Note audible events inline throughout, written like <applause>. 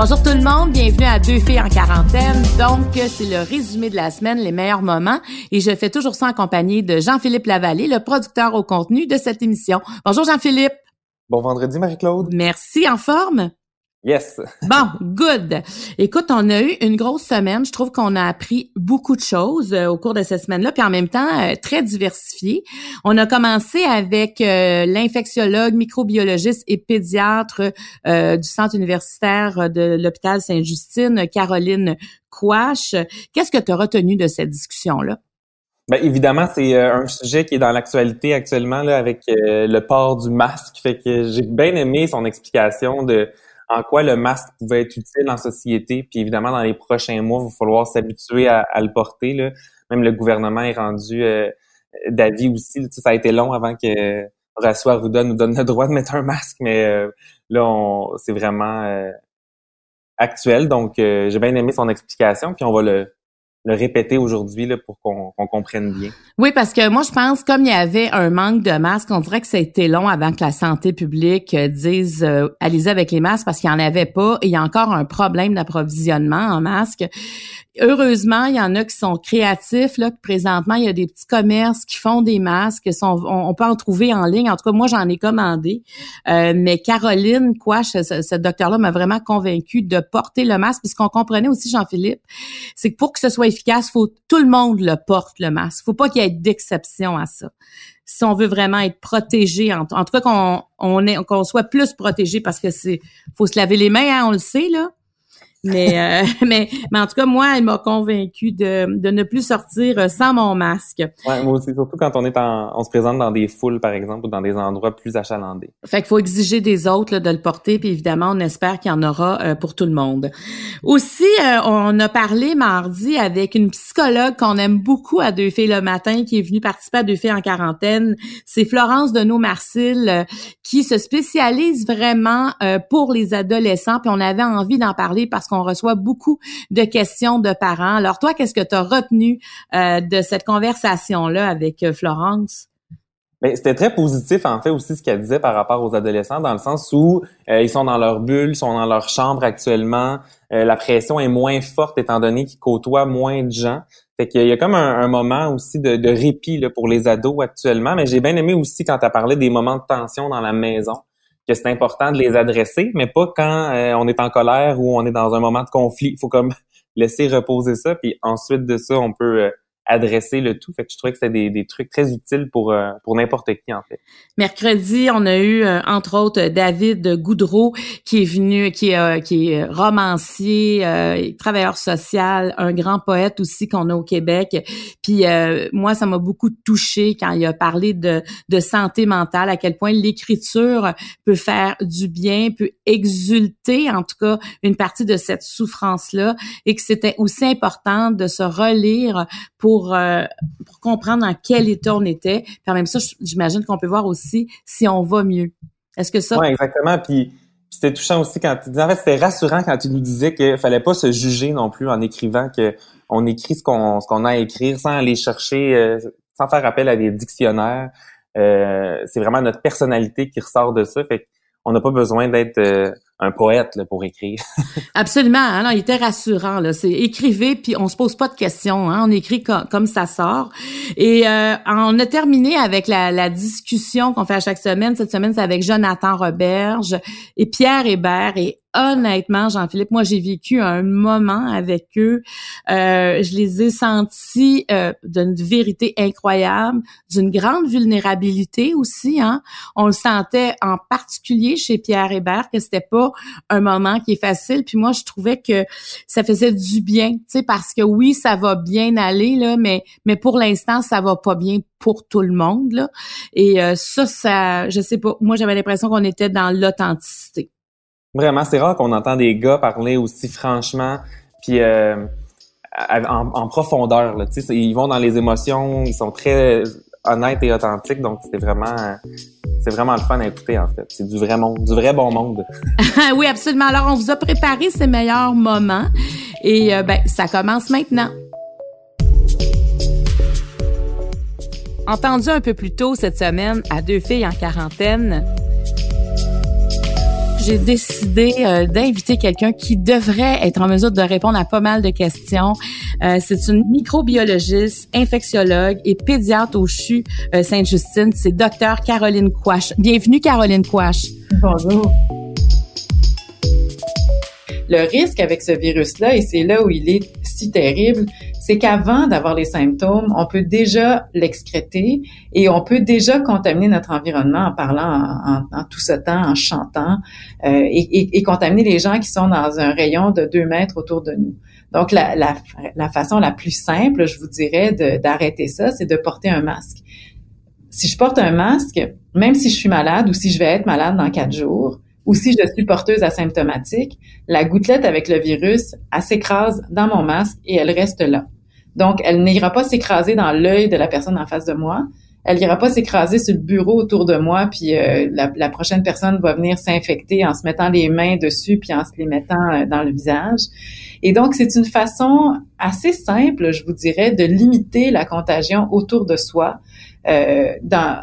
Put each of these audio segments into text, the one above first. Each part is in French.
Bonjour tout le monde, bienvenue à Deux filles en quarantaine. Donc, c'est le résumé de la semaine, les meilleurs moments. Et je fais toujours ça en compagnie de Jean-Philippe Lavallée, le producteur au contenu de cette émission. Bonjour Jean-Philippe. Bon vendredi, Marie-Claude. Merci, en forme? Yes. Bon, good. Écoute, on a eu une grosse semaine. Je trouve qu'on a appris beaucoup de choses euh, au cours de cette semaine-là, puis en même temps euh, très diversifié. On a commencé avec euh, l'infectiologue, microbiologiste et pédiatre du centre universitaire de l'hôpital Sainte-Justine, Caroline Quash. Qu'est-ce que tu as retenu de cette discussion-là? Bien, évidemment, c'est un sujet qui est dans l'actualité actuellement là, avec le port du masque. Fait que j'ai bien aimé son explication de en quoi le masque pouvait être utile en société. Puis évidemment, dans les prochains mois, il va falloir s'habituer à, le porter. Là. Même le gouvernement est rendu euh, d'avis aussi. ça a été long avant que Horacio Arruda nous donne le droit de mettre un masque, mais euh, là, c'est vraiment euh, actuel. Donc, j'ai bien aimé son explication, puis on va le, le répéter aujourd'hui là, pour qu'on comprenne bien. Oui, parce que moi, je pense, comme il y avait un manque de masques, on dirait que ça a été long avant que la santé publique euh, dise euh, allez avec les masques parce qu'il n'y en avait pas. Et il y a encore un problème d'approvisionnement en masques. Heureusement, il y en a qui sont créatifs. Là, présentement, il y a des petits commerces qui font des masques. On, peut en trouver en ligne. En tout cas, moi, j'en ai commandé. Euh, mais Caroline quoi, ce, docteur-là m'a vraiment convaincu de porter le masque. Puis ce qu'on comprenait aussi, Jean-Philippe, c'est que pour que ce soit efficace, faut tout le monde le porte le masque. Faut pas qu'il y ait d'exception à ça. Si on veut vraiment être protégé, en, tout cas qu'on on qu'on soit plus protégé, parce que c'est faut se laver les mains, hein, on le sait là. Mais, euh, <laughs> mais, mais en tout cas, moi, elle m'a convaincu de, de ne plus sortir sans mon masque. Ouais, moi aussi, surtout quand on est en, on se présente dans des foules, par exemple, ou dans des endroits plus achalandés. Fait qu'il faut exiger des autres de le porter, puis évidemment, on espère qu'il y en aura euh, pour tout le monde. Aussi, euh, on a parlé mardi avec une psychologue qu'on aime beaucoup à Deux filles le matin, qui est venue participer à Deux filles en quarantaine. C'est Florence Deneau-Marcil, qui se spécialise vraiment pour les adolescents, puis on avait envie d'en parler parce qu'on reçoit beaucoup de questions de parents. Alors toi, qu'est-ce que tu as retenu euh, de cette conversation-là avec euh, Florence? Ben, c'était très positif en fait aussi ce qu'elle disait par rapport aux adolescents dans le sens où euh, ils sont dans leur bulle, sont dans leur chambre actuellement, la pression est moins forte étant donné qu'ils côtoient moins de gens. Fait qu'il y a comme un, moment aussi de, répit là, pour les ados actuellement, mais j'ai bien aimé aussi quand tu parlé des moments de tension dans la maison que c'est important de les adresser, mais pas quand euh, on est en colère ou on est dans un moment de conflit. Il faut comme <laughs> laisser reposer ça, puis ensuite de ça, on peut euh, adresser le tout. Fait que je trouvais que c'était des, des, trucs très utiles pour euh, pour n'importe qui en fait. Mercredi, on a eu entre autres David Goudreau qui est venu, qui est qui est romancier, travailleur social, un grand poète aussi qu'on a au Québec. Puis moi, ça m'a beaucoup touché quand il a parlé de de santé mentale, à quel point l'écriture peut faire du bien, peut exulter en tout cas une partie de cette souffrance là, et que c'était aussi important de se relire pour euh, pour, comprendre dans quel état on était. En même ça, j'imagine qu'on peut voir aussi si on va mieux. Est-ce que ça... Oui, exactement. Puis c'était touchant aussi quand tu disais, en fait, c'était rassurant quand tu nous disais qu'il fallait pas se juger non plus en écrivant, que on écrit ce qu'on ce qu'on a à écrire sans aller chercher, euh, sans faire appel à des dictionnaires. Euh, c'est vraiment notre personnalité qui ressort de ça. Fait on n'a pas besoin d'être un poète là, pour écrire. <laughs> Absolument. Hein, il était rassurant. C'est écrivez puis on se pose pas de questions. Hein, on écrit comme ça sort. Et euh, on a terminé avec la, la discussion qu'on fait à chaque semaine. Cette semaine, c'est avec Jonathan Roberge et Pierre Hébert. Et honnêtement, Jean-Philippe, moi, j'ai vécu un moment avec eux. Euh, je les ai sentis euh, d'une vérité incroyable, d'une grande vulnérabilité aussi. Hein. On le sentait en particulier chez Pierre Hébert que c'était pas un moment qui est facile. Puis moi, je trouvais que ça faisait du bien, tu sais, parce que oui, ça va bien aller là, mais mais pour l'instant, ça va pas bien pour tout le monde là. Et euh, ça, ça, je sais pas. Moi, j'avais l'impression qu'on était dans l'authenticité. Vraiment, c'est rare qu'on entend des gars parler aussi franchement, puis euh, en, profondeur. Là, ils vont dans les émotions, ils sont très honnêtes et authentiques, donc c'était vraiment c'est vraiment le fun à écouter, en fait. C'est du vrai monde, du vrai bon monde. <laughs> oui, absolument. Alors, on vous a préparé ces meilleurs moments et euh, ben, ça commence maintenant. Entendu un peu plus tôt cette semaine à deux filles en quarantaine, j'ai décidé euh, d'inviter quelqu'un qui devrait être en mesure de répondre à pas mal de questions. Euh, c'est une microbiologiste, infectiologue et pédiatre au CHU euh, Sainte-Justine. C'est docteur Caroline Quash. Bienvenue, Caroline Quash. Bonjour. Le risque avec ce virus-là, et c'est là où il est si terrible, c'est qu'avant d'avoir les symptômes, on peut déjà l'excréter et on peut déjà contaminer notre environnement en parlant en, tout ce temps, en chantant euh, et, et, contaminer les gens qui sont dans un rayon de deux mètres autour de nous. Donc, la, la, la façon la plus simple, je vous dirais, d'arrêter ça, c'est de porter un masque. Si je porte un masque, même si je suis malade ou si je vais être malade dans quatre jours, ou si je suis porteuse asymptomatique, la gouttelette avec le virus, elle s'écrase dans mon masque et elle reste là. Donc, elle n'ira pas s'écraser dans l'œil de la personne en face de moi. Elle n'ira pas s'écraser sur le bureau autour de moi, puis euh, la, prochaine personne va venir s'infecter en se mettant les mains dessus, puis en se les mettant euh, dans le visage. Et donc, c'est une façon assez simple, je vous dirais, de limiter la contagion autour de soi euh, dans,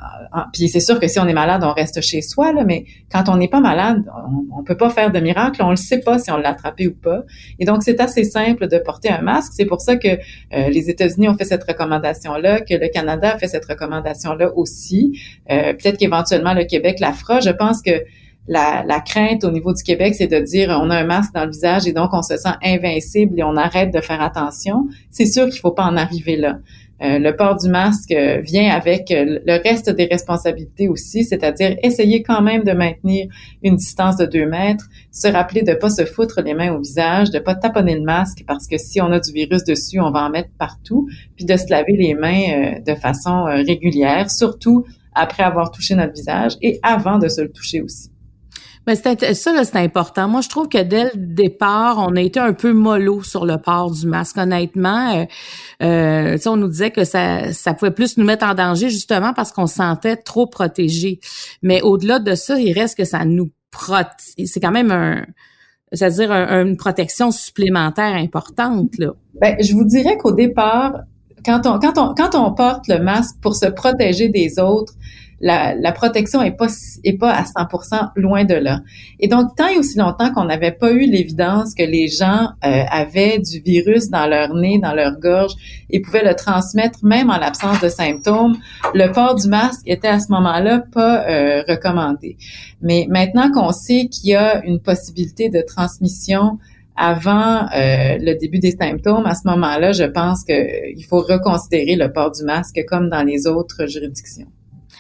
puis c'est sûr que si on est malade, on reste chez soi, là, mais quand on n'est pas malade, on, peut pas faire de miracle, on le sait pas si on l'a attrapé ou pas. Et donc c'est assez simple de porter un masque. C'est pour ça que euh, les États-Unis ont fait cette recommandation-là, que le Canada a fait cette recommandation-là aussi. Euh, peut-être qu'éventuellement le Québec la fera. Je pense que la, la, crainte au niveau du Québec, c'est de dire on a un masque dans le visage et donc on se sent invincible et on arrête de faire attention. C'est sûr qu'il faut pas en arriver là. Euh, le port du masque euh, vient avec euh, le reste des responsabilités aussi, c'est-à-dire essayer quand même de maintenir une distance de deux mètres, se rappeler de pas se foutre les mains au visage, de pas taponner le masque parce que si on a du virus dessus, on va en mettre partout, puis de se laver les mains de façon régulière, surtout après avoir touché notre visage et avant de se le toucher aussi. Mais ça c'est important. Moi, je trouve que dès le départ, on a été un peu mollo sur le port du masque. Honnêtement, euh, euh on nous disait que ça, ça pouvait plus nous mettre en danger justement parce qu'on se sentait trop protégé. Mais au-delà de ça, il reste que ça nous protège. C'est quand même un, c'est-à-dire une protection supplémentaire importante là. Ben, je vous dirais qu'au départ, quand on quand on quand on porte le masque pour se protéger des autres, la, la, protection est pas est pas à 100% loin de là. Et donc tant et aussi longtemps qu'on n'avait pas eu l'évidence que les gens euh, avaient du virus dans leur nez, dans leur gorge et pouvaient le transmettre même en l'absence de symptômes, le port du masque était à ce moment-là pas euh, recommandé. Mais maintenant qu'on sait qu'il y a une possibilité de transmission avant euh, le début des symptômes, à ce moment-là, je pense qu'il faut reconsidérer le port du masque comme dans les autres juridictions.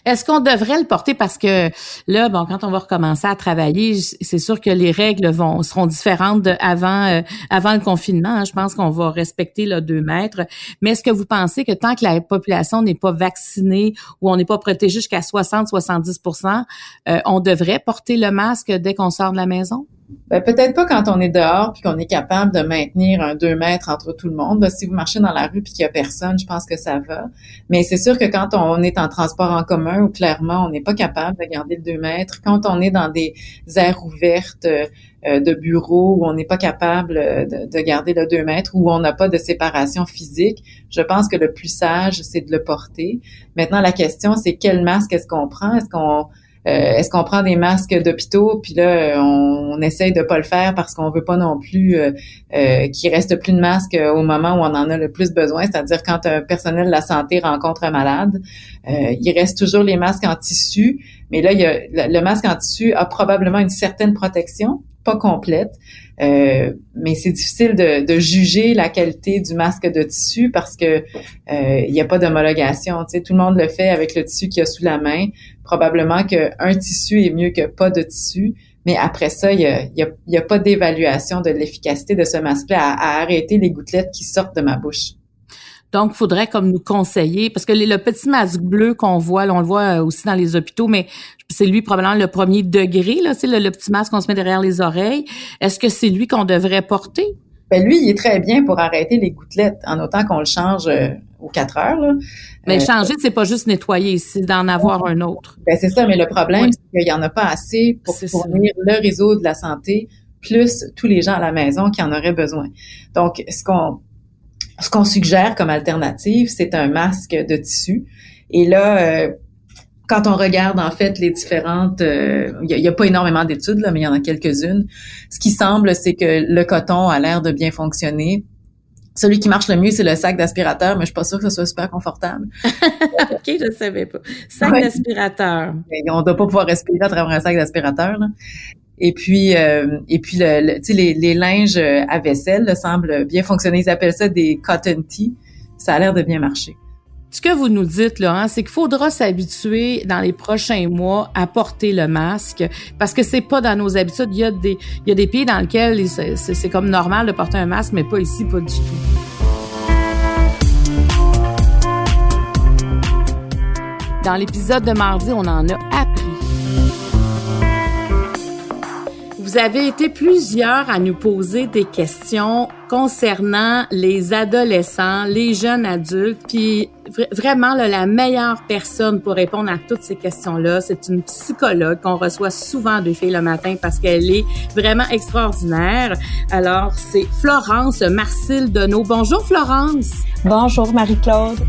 Est-ce qu'on devrait le porter? Parce que là, bon, quand on va recommencer à travailler, c'est sûr que les règles vont seront différentes de avant euh, avant le confinement. Hein. Je pense qu'on va respecter le deux mètres. Mais est-ce que vous pensez que tant que la population n'est pas vaccinée ou on n'est pas protégé jusqu'à 60-70% euh, on devrait porter le masque dès qu'on sort de la maison? Ben, peut-être pas quand on est dehors puis qu'on est capable de maintenir un deux mètres entre tout le monde. Ben, si vous marchez dans la rue puis qu'il y a personne, je pense que ça va. Mais c'est sûr que quand on est en transport en commun ou clairement on n'est pas capable de garder le deux mètres, quand on est dans des aires ouvertes euh, de bureaux où on n'est pas capable de, de, garder le deux mètres, où on n'a pas de séparation physique, je pense que le plus sage c'est de le porter. Maintenant la question c'est quel masque est-ce qu'on prend? Est-ce qu'on euh, est-ce qu'on prend des masques d'hôpitaux? Puis là on, essaye de pas le faire parce qu'on veut pas non plus euh, euh, qu'il reste plus de masques au moment où on en a le plus besoin, c'est-à-dire quand un personnel de la santé rencontre un malade, il reste toujours les masques en tissu, mais là le masque en tissu a probablement une certaine protection, pas complète. Euh, mais c'est difficile de, juger la qualité du masque de tissu parce que euh, il n'y a pas d'homologation. Tu tout le monde le fait avec le tissu qu'il y a sous la main. Probablement qu'un tissu est mieux que pas de tissu. Mais après ça, il n'y a, y a, y pas d'évaluation de l'efficacité de ce masque-là à, arrêter les gouttelettes qui sortent de ma bouche. Donc, faudrait comme nous conseiller, parce que le petit masque bleu qu'on voit, on le voit aussi dans les hôpitaux, mais c'est lui probablement le premier degré, là, c'est le, petit masque qu'on se met derrière les oreilles. Est-ce que c'est lui qu'on devrait porter? Ben lui, il est très bien pour arrêter les gouttelettes, en autant qu'on le change euh, aux quatre heures. Là. Mais changer, c'est pas juste nettoyer, c'est d'en avoir un autre. Ben c'est ça, mais le problème, c'est qu'il y en a pas assez pour fournir le réseau de la santé plus tous les gens à la maison qui en auraient besoin. Donc, ce qu'on ce qu'on suggère comme alternative, c'est un masque de tissu. Et là, euh, quand on regarde en fait les différentes, euh, il n'y a, pas énormément d'études là, mais il y en a quelques-unes. Ce qui semble, c'est que le coton a l'air de bien fonctionner. Celui qui marche le mieux, c'est le sac d'aspirateur, mais je suis pas sûre que ce soit super confortable. <laughs> ok, je savais pas. Sac d'aspirateur. On doit pas pouvoir respirer à travers un sac d'aspirateur. Et puis, euh, et puis le, les, les linges à vaisselle semblent bien fonctionner. Ils appellent ça des cotton tee. Ça a l'air de bien marcher. Ce que vous nous dites, Laurent, c'est qu'il faudra s'habituer dans les prochains mois à porter le masque parce que c'est pas dans nos habitudes. Il y a des, il y a des pays dans lesquels c'est comme normal de porter un masque, mais pas ici, pas du tout. Dans l'épisode de mardi, on en a appris Vous avez été plusieurs à nous poser des questions concernant les adolescents, les jeunes adultes, puis vraiment la meilleure personne pour répondre à toutes ces questions-là, c'est une psychologue qu'on reçoit souvent de filles le matin parce qu'elle est vraiment extraordinaire. Alors, c'est Florence Marcille Deneau. Bonjour Florence. Bonjour Marie-Claude.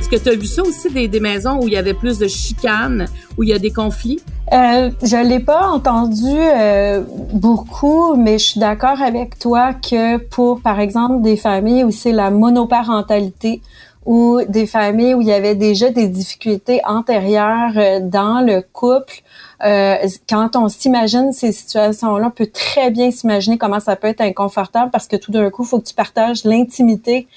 Est-ce que tu as vu ça aussi des, des maisons où il y avait plus de chicanes, où il y a des conflits? Euh, je l'ai pas entendu euh, beaucoup, mais je suis d'accord avec toi que pour, par exemple, des familles où c'est la monoparentalité ou des familles où il y avait déjà des difficultés antérieures euh, dans le couple, euh, quand on s'imagine ces situations-là, on peut très bien s'imaginer comment ça peut être inconfortable parce que tout d'un coup, il faut que tu partages l'intimité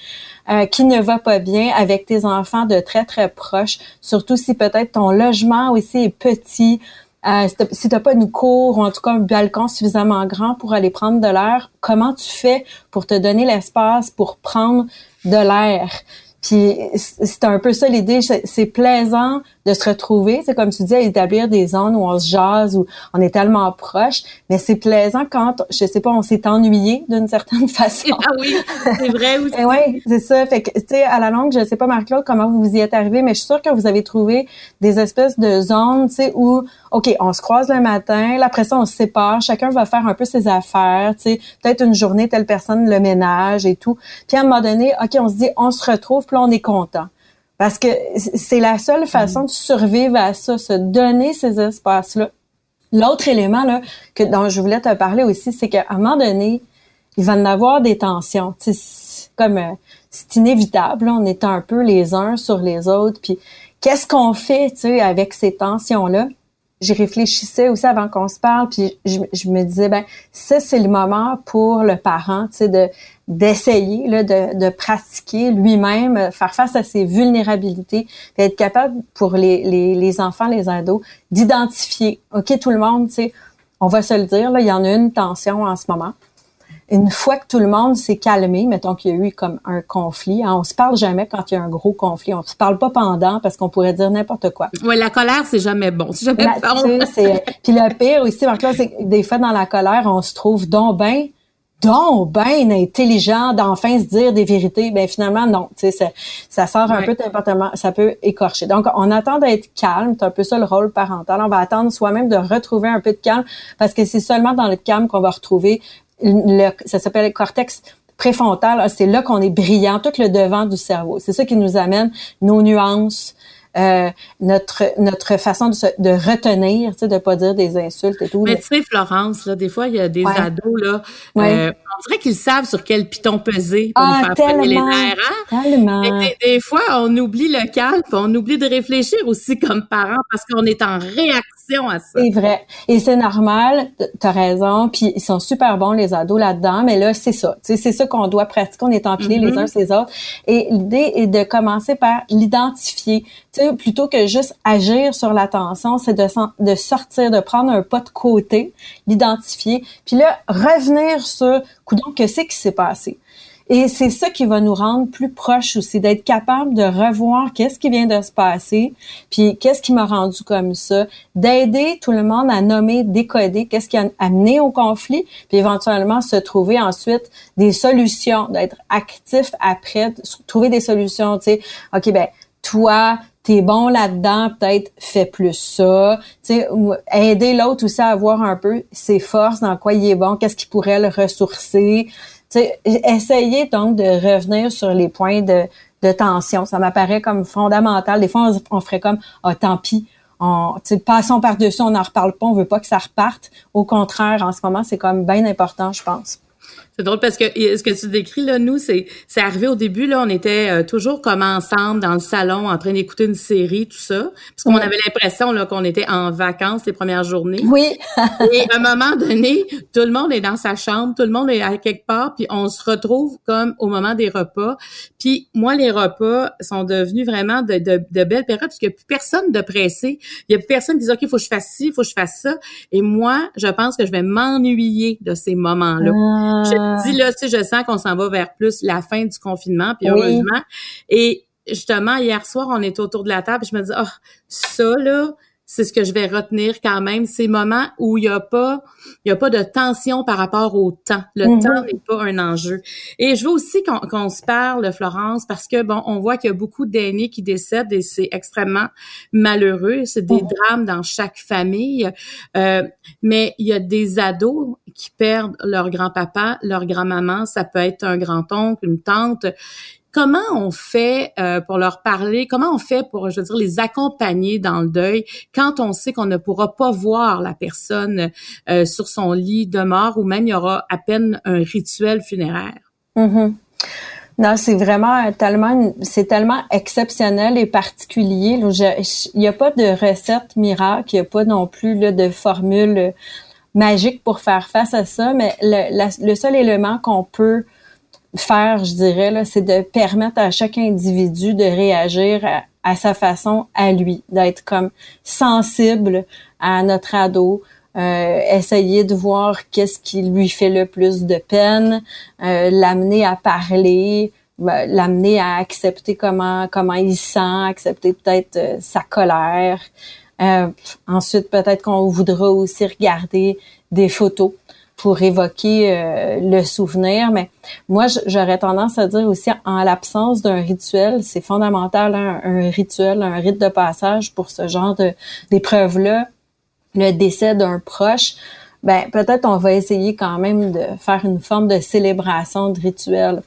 euh, qui ne va pas bien avec tes enfants de très, très proches, surtout si peut-être ton logement aussi est petit, euh, si tu n'as pas une cour ou en tout cas un balcon suffisamment grand pour aller prendre de l'air, comment tu fais pour te donner l'espace pour prendre de l'air? Puis c'est un peu ça l'idée, c'est plaisant de se retrouver, c'est comme tu dis, à établir des zones où on se jase, où on est tellement proche, mais c'est plaisant quand, je sais pas, on s'est ennuyé d'une certaine <laughs> façon. Ah oui, c'est vrai aussi. oui, c'est ça. Fait que, tu sais, à la longue, je sais pas, Marc-Claude, comment vous vous y êtes arrivé, mais je suis sûre que vous avez trouvé des espèces de zones, tu sais, où, OK, on se croise le matin, là, après ça, on se sépare, chacun va faire un peu ses affaires, tu sais, peut-être une journée, telle personne le ménage et tout. Puis à un moment donné, OK, on se dit, on se retrouve, on est content. Parce que c'est la seule façon de survivre à ça, se donner ces espaces-là. L'autre élément là, que dont je voulais te parler aussi, c'est qu'à un moment donné, il va y avoir des tensions. comme euh, c'est inévitable, on est un peu les uns sur les autres. Puis qu'est-ce qu'on fait, avec ces tensions-là? J'y réfléchissais aussi avant qu'on se parle, puis je, me disais ben ça c'est le moment pour le parent, de d'essayer de, de pratiquer lui-même, euh, faire face à ses vulnérabilités, d'être capable pour les, les, les, enfants, les ados, d'identifier, OK, tout le monde, tu sais, on va se le dire, là, il y en a une tension en ce moment. Une fois que tout le monde s'est calmé, mettons qu'il y a eu comme un conflit, hein, on se parle jamais quand il y a un gros conflit. On se parle pas pendant parce qu'on pourrait dire n'importe quoi. Oui, la colère, c'est jamais bon. C'est jamais bon. Puis le pire aussi, marc c'est que des fois dans la colère, on se trouve donc bien donc ben intelligent d'enfin se dire des vérités, ben finalement non, tu sais ça, ça sort un peu d'importement, ça peut écorcher. Donc on attend d'être calme, c'est un peu ça le rôle parental. On va attendre soi-même de retrouver un peu de calme parce que c'est seulement dans le calme qu'on va retrouver le, ça s'appelle le cortex préfrontal, c'est là qu'on est brillant, tout le devant du cerveau. C'est ça qui nous amène nos nuances, euh, notre notre façon de, se, de retenir, tu sais, de pas dire des insultes et tout. Mais tu sais, Florence, là, des fois, il y a des ados, là, euh, on dirait qu'ils savent sur quel piton peser pour ah, nous faire les nerfs. Hein? Tellement. Des, des, fois, on oublie le calme, on oublie de réfléchir aussi comme parents parce qu'on est en réaction à ça. C'est vrai. Et c'est normal, tu as raison, puis ils sont super bons, les ados, là-dedans, mais là, c'est ça. C'est ça qu'on doit pratiquer, on est empilés les mm-hmm. uns sur les autres. Et l'idée est de commencer par l'identifier plutôt que juste agir sur l'attention, c'est de, de sortir, de prendre un pas de côté, l'identifier, puis là, revenir sur, coudon, que c'est qui s'est passé? Et c'est ça qui va nous rendre plus proches aussi, d'être capable de revoir qu'est-ce qui vient de se passer, puis qu'est-ce qui m'a rendu comme ça, d'aider tout le monde à nommer, décoder qu'est-ce qui a amené au conflit, puis éventuellement se trouver ensuite des solutions, d'être actif après, trouver des solutions, tu sais, OK, ben toi, t'es bon là-dedans, peut-être fais plus ça. Tu sais, aider l'autre aussi à voir un peu ses forces, dans quoi il est bon, qu'est-ce qui pourrait le ressourcer. Tu sais, essayer donc de revenir sur les points de, de tension. Ça m'apparaît comme fondamental. Des fois, on, ferait comme ah tant pis. On, passons par-dessus, on n'en reparle pas, on veut pas que ça reparte. Au contraire, en ce moment, c'est comme bien important, je pense. C'est drôle parce que ce que tu décris là, nous, c'est c'est arrivé au début là, on était euh, toujours comme ensemble dans le salon en train d'écouter une série, tout ça, parce qu'on avait l'impression là qu'on était en vacances les premières journées. Oui. <laughs> et à un moment donné, tout le monde est dans sa chambre, tout le monde est à quelque part, puis on se retrouve comme au moment des repas. Puis moi, les repas sont devenus vraiment de, de, de belles périodes parce qu'il n'y a plus personne de pressé. Il y a plus personne qui dit ok, il faut que je fasse ci, il faut que je fasse ça. Et moi, je pense que je vais m'ennuyer de ces moments-là. Ah dis là, tu je sens qu'on s'en va vers plus la fin du confinement, puis heureusement. Et justement, hier soir, on était autour de la table, et je me dis, oh, ça, là, c'est ce que je vais retenir quand même, ces moments où il n'y a pas, il y a pas de tension par rapport au temps. Le mm-hmm. temps n'est pas un enjeu. Et je veux aussi qu'on se parle, Florence, parce que bon, on voit qu'il y a beaucoup d'aînés qui décèdent et c'est extrêmement malheureux. C'est des mm-hmm. drames dans chaque famille. Euh, mais il y a des ados qui perdent leur grand-papa, leur grand-maman. Ça peut être un grand-oncle, une tante Comment on fait euh, pour leur parler? Comment on fait pour, je veux dire, les accompagner dans le deuil quand on sait qu'on ne pourra pas voir la personne euh, sur son lit de mort ou même il y aura à peine un rituel funéraire? Mm-hmm. Non, c'est vraiment tellement, c'est tellement exceptionnel et particulier. Il n'y a pas de recette miracle, il n'y a pas non plus de formule magique pour faire face à ça, mais le seul élément qu'on peut faire, je dirais, c'est de permettre à chaque individu de réagir à, sa façon à lui, d'être comme sensible à notre ado, euh, essayer de voir qu'est-ce qui lui fait le plus de peine, euh, l'amener à parler, ben, l'amener à accepter comment comment il sent, accepter peut-être euh, sa colère. ensuite, peut-être qu'on voudra aussi regarder des photos pour évoquer euh, le souvenir. Mais moi, j'aurais tendance à dire aussi, en l'absence d'un rituel, c'est fondamental, hein, un rituel, un rite de passage pour ce genre d'épreuve-là, le décès d'un proche. Ben peut-être on va essayer quand même de faire une forme de célébration de rituel.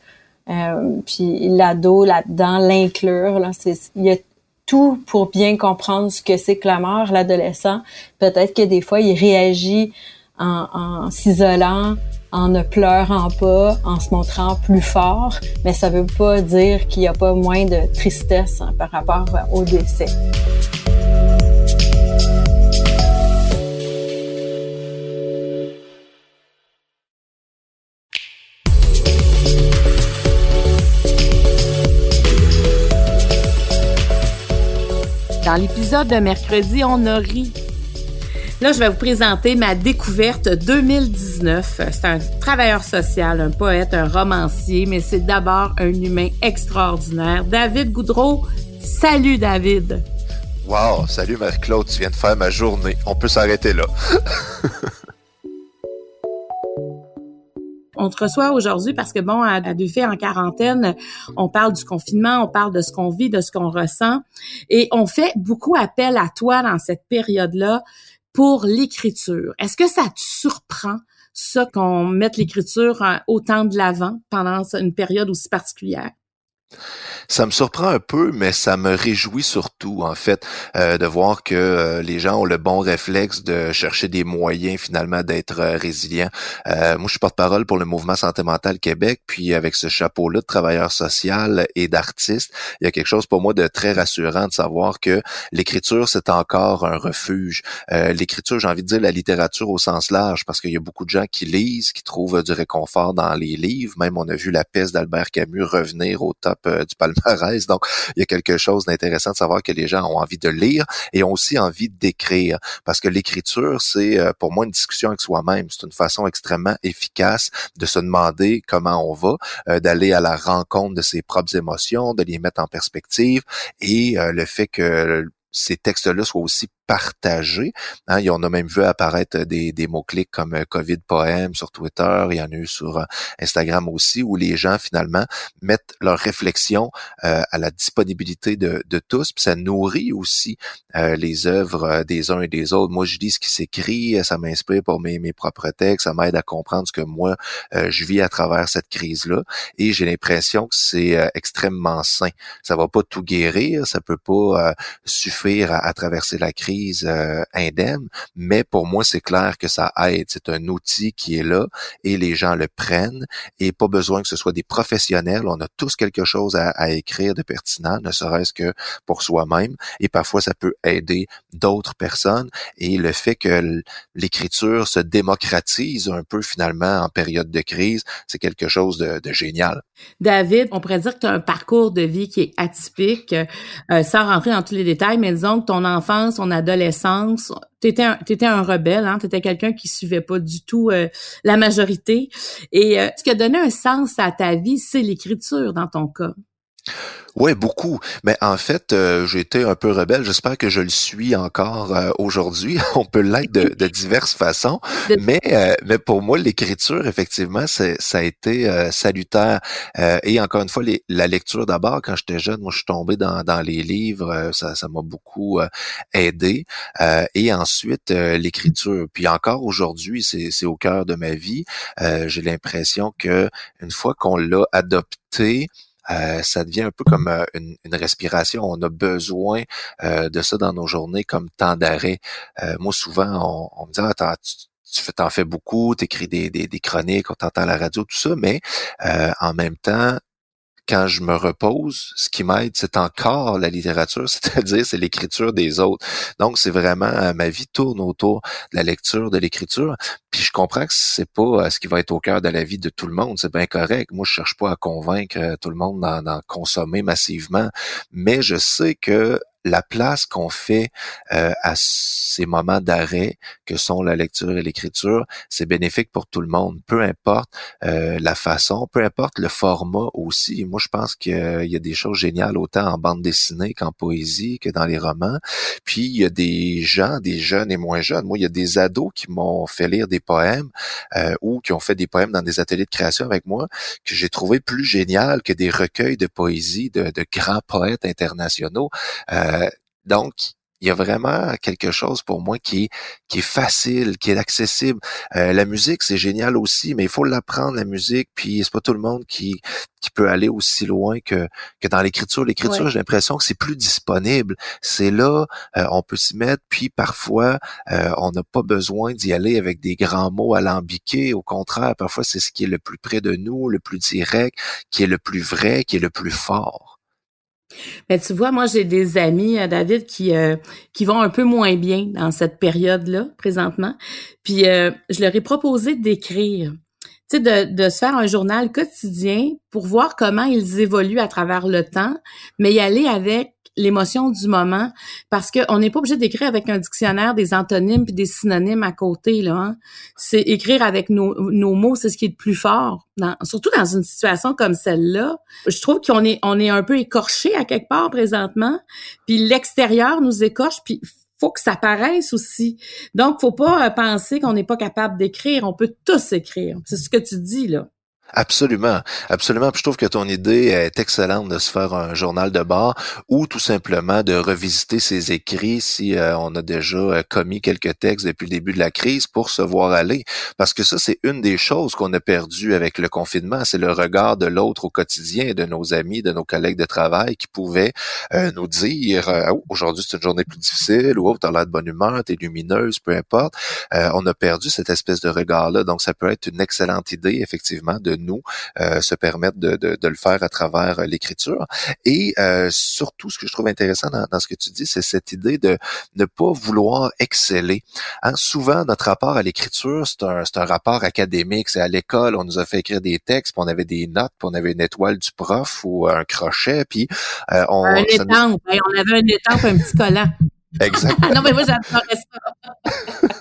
Euh, puis l'ado là-dedans, l'inclure. Là, il y a tout pour bien comprendre ce que c'est que la mort, l'adolescent. Peut-être que des fois, il réagit en, s'isolant, en ne pleurant pas, en se montrant plus fort, mais ça veut pas dire qu'il n'y a pas moins de tristesse hein, par rapport au décès. Dans l'épisode de mercredi, on a ri Là, je vais vous présenter ma découverte 2019. C'est un travailleur social, un poète, un romancier, mais c'est d'abord un humain extraordinaire. David Goudreau. Salut, David. Wow, salut Marie-Claude, tu viens de faire ma journée. On peut s'arrêter là. <laughs> on te reçoit aujourd'hui parce que bon, à, deux faits en quarantaine, on parle du confinement, on parle de ce qu'on vit, de ce qu'on ressent, et on fait beaucoup appel à toi dans cette période-là pour l'écriture. Est-ce que ça te surprend ça qu'on mette l'écriture autant de l'avant pendant une période aussi particulière? Ça me surprend un peu, mais ça me réjouit surtout, en fait, euh, de voir que euh, les gens ont le bon réflexe de chercher des moyens finalement d'être euh, résilients. moi, je suis porte-parole pour le mouvement Santé mentale Québec, puis avec ce chapeau-là de travailleur social et d'artiste, il y a quelque chose pour moi de très rassurant de savoir que l'écriture, c'est encore un refuge. l'écriture, j'ai envie de dire la littérature au sens large, parce qu'il y a beaucoup de gens qui lisent, qui trouvent du réconfort dans les livres. Même on a vu La peste d'Albert Camus revenir au top top du palmarès. Donc, il y a quelque chose d'intéressant de savoir que les gens ont envie de lire et ont aussi envie d'écrire. Parce que l'écriture, c'est pour moi une discussion avec soi-même. C'est une façon extrêmement efficace de se demander comment on va, d'aller à la rencontre de ses propres émotions, de les mettre en perspective et le fait que ces textes-là soient aussi partagés. Hein, on a même vu apparaître des, des mots-clics comme euh, COVID poème sur Twitter, il y en a eu sur euh, Instagram aussi, où les gens finalement mettent leurs réflexions euh, à la disponibilité de, de tous. Puis ça nourrit aussi les œuvres des uns et des autres. Moi, je lis ce qui s'écrit, ça m'inspire pour mes, mes propres textes, ça m'aide à comprendre ce que moi, je vis à travers cette crise-là. Et j'ai l'impression que c'est extrêmement sain. Ça va pas tout guérir, ça peut pas suffire à traverser la crise euh, indemne, mais pour moi, c'est clair que ça aide. C'est un outil qui est là et les gens le prennent et pas besoin que ce soit des professionnels. On a tous quelque chose à, écrire de pertinent, ne serait-ce que pour soi-même et parfois ça peut aider d'autres personnes et le fait que l'écriture se démocratise un peu finalement en période de crise, c'est quelque chose de, génial. David, on pourrait dire que tu as un parcours de vie qui est atypique, euh, sans rentrer dans tous les détails, mais disons que ton enfance, ton adolescence, t'étais un, étais un rebelle, hein, t'étais quelqu'un qui suivait pas du tout euh, la majorité. Et euh, ce qui a donné un sens à ta vie, c'est l'écriture dans ton cas. Oui, beaucoup. Mais en fait, euh, été un peu rebelle. J'espère que je le suis encore euh, aujourd'hui. <laughs> On peut l'être de, de, diverses façons. Mais, euh, mais pour moi, l'écriture, effectivement, ça a été salutaire. et encore une fois, les, la lecture d'abord, quand j'étais jeune, moi, je suis tombé dans, dans les livres. ça m'a beaucoup aidé. et ensuite, l'écriture. Puis encore aujourd'hui, c'est au cœur de ma vie. j'ai l'impression que une fois qu'on l'a adopté, euh, ça devient un peu comme euh, une, respiration. On a besoin euh, de ça dans nos journées comme temps d'arrêt. moi, souvent, on, me dit ah, tu t'en fais beaucoup, tu écris des, des, des, chroniques, on t'entend à la radio, tout ça, mais en même temps, quand je me repose, ce qui m'aide, c'est encore la littérature, <laughs> c'est-à-dire c'est l'écriture des autres. Donc, c'est vraiment euh, ma vie tourne autour de la lecture, de l'écriture. Puis je comprends que c'est pas euh, ce qui va être au cœur de la vie de tout le monde. C'est bien correct. Moi, je cherche pas à convaincre euh, tout le monde d'en consommer massivement, mais je sais que la place qu'on fait euh, à ces moments d'arrêt que sont la lecture et l'écriture, c'est bénéfique pour tout le monde, peu importe euh, la façon, peu importe le format aussi. Moi, je pense qu'il y a des choses géniales autant en bande dessinée qu'en poésie, que dans les romans. Puis, il y a des gens, des jeunes et moins jeunes. Moi, il y a des ados qui m'ont fait lire des poèmes euh, ou qui ont fait des poèmes dans des ateliers de création avec moi que j'ai trouvé plus génial que des recueils de poésie de, de grands poètes internationaux. Euh, donc, il y a vraiment quelque chose pour moi qui est qui est facile, qui est accessible. Euh, la musique, c'est génial aussi, mais il faut l'apprendre la musique. Puis c'est pas tout le monde qui qui peut aller aussi loin que que dans l'écriture. L'écriture, j'ai l'impression que c'est plus disponible. C'est là, euh, on peut s'y mettre. Puis parfois, on n'a pas besoin d'y aller avec des grands mots alambiqués. Au contraire, parfois c'est ce qui est le plus près de nous, le plus direct, qui est le plus vrai, qui est le plus fort. Mais tu vois, moi j'ai des amis, euh, David, qui euh, qui vont un peu moins bien dans cette période-là présentement. Puis euh, je leur ai proposé d'écrire, tu sais, de, de se faire un journal quotidien pour voir comment ils évoluent à travers le temps, mais y aller avec l'émotion du moment parce qu'on n'est pas obligé d'écrire avec un dictionnaire des antonymes puis des synonymes à côté là. Hein. C'est écrire avec nos, mots, c'est ce qui est le plus fort. surtout dans une situation comme celle-là, je trouve qu'on est on est un peu écorché à quelque part présentement, puis l'extérieur nous écorche, puis faut que ça paraisse aussi. Donc, faut pas euh, penser qu'on n'est pas capable d'écrire. On peut tous écrire. C'est ce que tu dis là. Absolument, absolument. je trouve que ton idée est excellente de se faire un journal de bord ou tout simplement de revisiter ses écrits si euh, on a déjà euh, commis quelques textes depuis le début de la crise pour se voir aller. Parce que ça, c'est une des choses qu'on a perdu avec le confinement, c'est le regard de l'autre au quotidien, de nos amis, de nos collègues de travail qui pouvaient euh, nous dire oh, aujourd'hui c'est une journée plus difficile ou oh, t'as l'air de bonne humeur, t'es lumineuse, peu importe. on a perdu cette espèce de regard-là. Donc ça peut être une excellente idée effectivement de nous se permettent de, de, de, le faire à travers l'écriture. Et surtout, ce que je trouve intéressant dans, dans ce que tu dis, c'est cette idée de ne pas vouloir exceller. Hein, souvent, notre rapport à l'écriture, c'est un, un rapport académique. C'est à l'école, on nous a fait écrire des textes, puis on avait des notes, puis on avait une étoile du prof ou un crochet, puis euh, on... Un étampe, on avait un étampe, un petit collant. Exactement. <laughs> non, mais moi, j'adorais ça.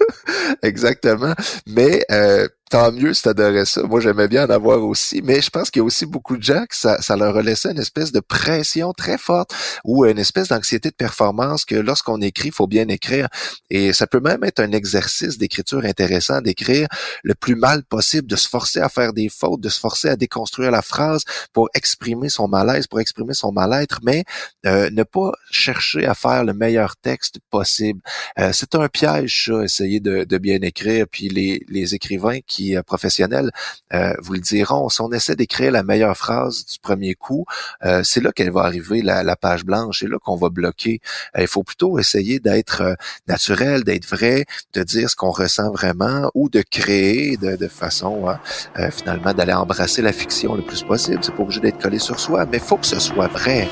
<laughs> Exactement. Mais euh, tant mieux si t'adorais ça. Moi, j'aimais bien en avoir aussi, mais je pense qu'il y a aussi beaucoup de gens que ça, ça leur a laissé une espèce de pression très forte ou une espèce d'anxiété de performance que lorsqu'on écrit, il faut bien écrire. Et ça peut même être un exercice d'écriture intéressant d'écrire le plus mal possible, de se forcer à faire des fautes, de se forcer à déconstruire la phrase pour exprimer son malaise, pour exprimer son mal-être, mais euh, ne pas chercher à faire le meilleur texte possible. Euh, c'est un piège, ça, essayer de, de bien écrire. Puis les, les écrivains qui qui euh, professionnels euh, vous le diront. Si on essaie d'écrire la meilleure phrase du premier coup, euh, c'est là qu'elle va arriver la, la, page blanche, c'est là qu'on va bloquer. il faut plutôt essayer d'être naturel, d'être vrai, de dire ce qu'on ressent vraiment ou de créer de, de façon hein, finalement d'aller embrasser la fiction le plus possible. C'est pas obligé d'être collé sur soi, mais faut que ce soit vrai.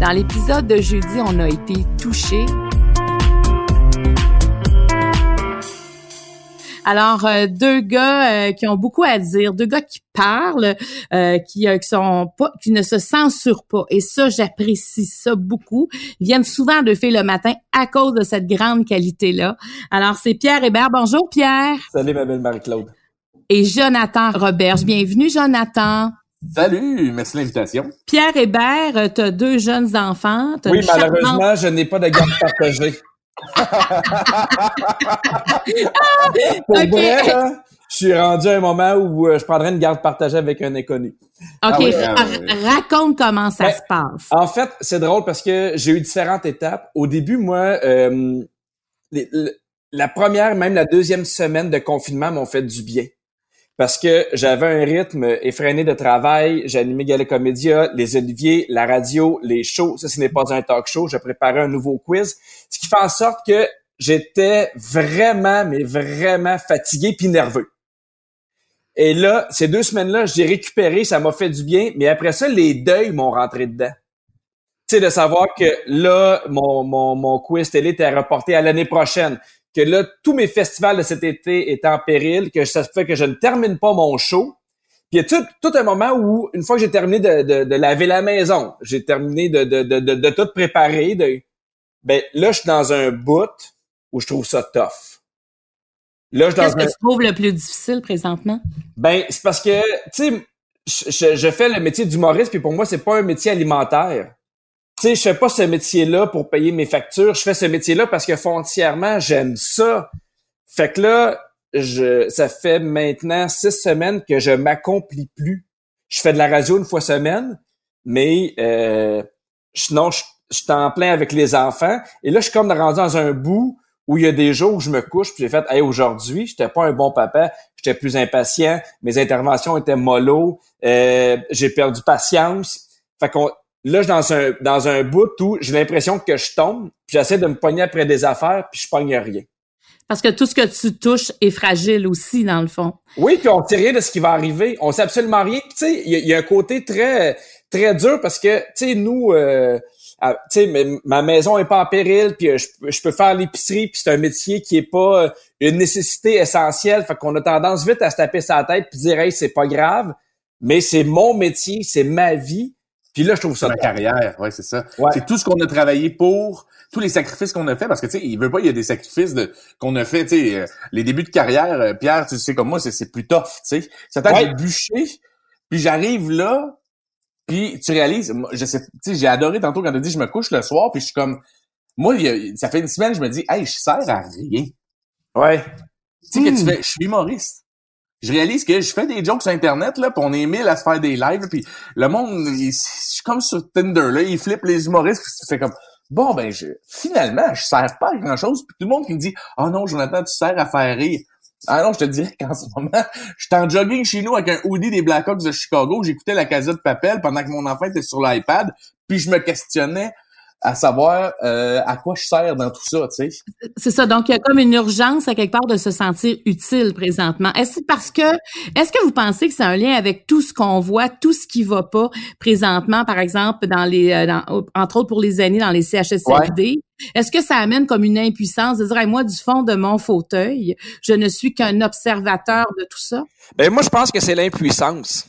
Dans l'épisode de jeudi, on a été touché Alors, euh, deux gars euh, qui ont beaucoup à dire, deux gars qui parlent, euh, qui, qui sont pas, qui ne se censurent pas. Et ça, j'apprécie ça beaucoup. Ils viennent souvent de faire le matin à cause de cette grande qualité-là. Alors, c'est Pierre Hébert. Bonjour, Pierre. Salut, ma belle Marie-Claude. Et Jonathan Roberge. Bienvenue, Jonathan. Salut, merci de l'invitation. Pierre Hébert, tu as deux jeunes enfants. Oui, malheureusement, je n'ai pas de garde partagée. Pour vrai, je suis rendu à un moment où euh, je prendrais une garde partagée avec un inconnu. OK, ah ah raconte comment ça ben, se passe. En fait, c'est drôle parce que j'ai eu différentes étapes. Au début, moi, euh, la première, même la deuxième semaine de confinement m'ont fait du bien parce que j'avais un rythme effréné de travail. J'animais Comédia, les Oliviers, la radio, les shows. Ça, ce n'est pas un talk show. Je préparais un nouveau quiz. Ce qui fait en sorte que j'étais vraiment, mais vraiment fatigué puis nerveux. Et là, ces deux semaines-là, j'ai récupéré, ça m'a fait du bien. Mais après ça, les deuils m'ont rentré dedans. Tu sais, de savoir que là, mon, mon, mon quiz télé était reporté à l'année prochaine que là, tous mes festivals de cet été étaient en péril, que ça fait que je ne termine pas mon show. Puis il y a tout, tout un moment où, une fois que j'ai terminé de, de, laver la maison, j'ai terminé de, tout préparer, de, ben là, je suis dans un bout où je trouve ça tough. Là, Qu'est-ce que tu trouves le plus difficile présentement? Ben, c'est parce que, tu sais, je, je, fais le métier d'humoriste, puis pour moi, c'est pas un métier alimentaire tu sais, je fais pas ce métier-là pour payer mes factures. Je fais ce métier-là parce que foncièrement, j'aime ça. Fait que là, je, ça fait maintenant six semaines que je m'accomplis plus. Je fais de la radio une fois semaine, mais euh, sinon, je, je suis en plein avec les enfants. Et là, je suis comme rendu dans un bout où il y a des jours où je me couche puis j'ai fait hey, aujourd'hui, j'étais pas un bon papa, j'étais plus impatient, mes interventions étaient mollo, euh, j'ai perdu patience. Fait qu'on là, je suis dans un, dans un bout où j'ai l'impression que je tombe, puis j'essaie de me pogner après des affaires, puis je pogne rien. Parce que tout ce que tu touches est fragile aussi, dans le fond. Oui, puis on sait rien de ce qui va arriver. On sait absolument rien. Tu sais, il y, a un côté très, très dur parce que, tu sais, nous, euh, tu sais, ma maison est pas en péril, puis euh, je, peux faire l'épicerie, puis c'est un métier qui est pas euh, une nécessité essentielle. Fait qu'on a tendance vite à se taper sa tête puis dire, hey, c'est pas grave, mais c'est mon métier, c'est ma vie. Puis là, je trouve ça. Ma carrière, ouais, c'est ça. C'est tout ce qu'on a travaillé pour, tous les sacrifices qu'on a fait, parce que tu sais, il veut pas, il y a des sacrifices de qu'on a fait, tu sais, euh, les débuts de carrière. Euh, Pierre, tu sais comme moi, c'est plus tough, tu sais. Ça t'a ouais. bûcher. Puis j'arrive là, puis tu réalises, je sais, tu sais, j'ai adoré tantôt quand tu dit je me couche le soir, puis je suis comme, moi, ça fait une semaine, je me dis, hey, je sers à rien. Ouais. Tu sais que tu hmm. fais, je suis humoriste je réalise que je fais des jokes sur Internet, là, pis on est mille à se faire des lives, puis le monde, je suis comme sur Tinder, là, il flippe les humoristes, pis tu fais comme, bon, ben, je, finalement, je sers pas à grand-chose, puis tout le monde qui me dit, « Oh non, Jonathan, tu sers à faire rire. » Ah non, je te dirais qu'en ce moment, je suis en jogging chez nous avec un hoodie des Blackhawks de Chicago, j'écoutais la casette Papel pendant que mon enfant était sur l'iPad, puis je me questionnais, à savoir euh, à quoi je sers dans tout ça, tu sais. C'est ça. Donc, il y a comme une urgence à quelque part de se sentir utile présentement. Est-ce parce que, est-ce que vous pensez que c'est un lien avec tout ce qu'on voit, tout ce qui va pas présentement, par exemple, dans les, euh, dans, entre autres pour les aînés dans les CHSLD? Est-ce que ça amène comme une impuissance de dire, moi, du fond de mon fauteuil, je ne suis qu'un observateur de tout ça? Ben, moi, je pense que c'est l'impuissance.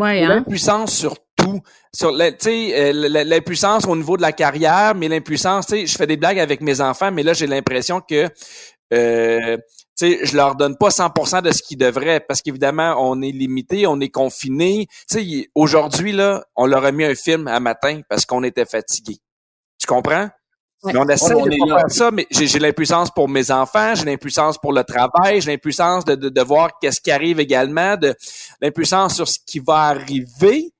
Ouais, hein? L'impuissance sur tout. Sur euh, l'impuissance au niveau de la carrière, mais l'impuissance, tu sais, je fais des blagues avec mes enfants, mais là, j'ai l'impression que euh, sais, je leur donne pas 100% de ce qu'ils devraient parce qu'évidemment, on est limité, on est confiné. Tu sais, aujourd'hui là, on leur a mis un film à matin parce qu'on était fatigué. Tu comprends? Mais on essaie de faire ça, mais j'ai l'impuissance pour mes enfants, j'ai l'impuissance pour le travail, j'ai l'impuissance de, de, de, voir qu'est-ce qui arrive également, de l'impuissance sur ce qui va arriver.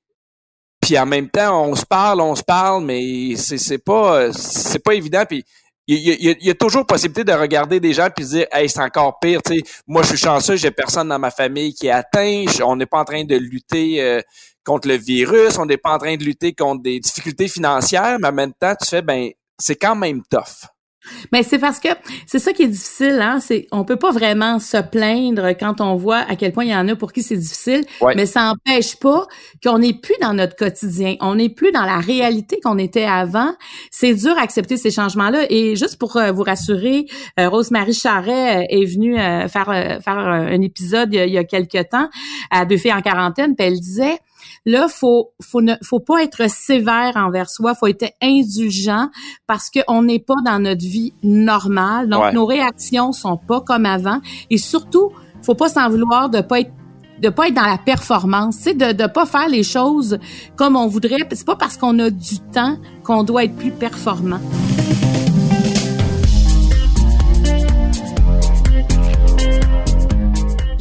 Puis en même temps, on se parle, on se parle, mais c'est c'est pas c'est pas évident. Puis il y, y, a, toujours possibilité de regarder des gens puis de dire hey c'est encore pire tu sais moi je suis chanceux j'ai personne dans ma famille qui est atteint on n'est pas en train de lutter euh, contre le virus on n'est pas en train de lutter contre des difficultés financières mais en même temps tu fais ben c'est quand même tough. Mais c'est parce que c'est ça qui est difficile, hein. C'est on peut pas vraiment se plaindre quand on voit à quel point il y en a pour qui c'est difficile, mais ça n'empêche pas qu'on n'est plus dans notre quotidien, on n'est plus dans la réalité qu'on était avant. C'est dur d'accepter ces changements-là. Et juste pour euh, vous rassurer, euh, Rose-Marie Charret euh, est venue faire faire un épisode il y, a, quelques temps à deux filles en quarantaine, puis elle disait Là, faut faut ne faut pas être sévère envers soi, faut être indulgent parce qu'on n'est pas dans notre vie normale. Donc nos réactions sont pas comme avant et surtout, faut pas s'en vouloir de pas être de pas être dans la performance, c'est de de pas faire les choses comme on voudrait. C'est pas parce qu'on a du temps qu'on doit être plus performant.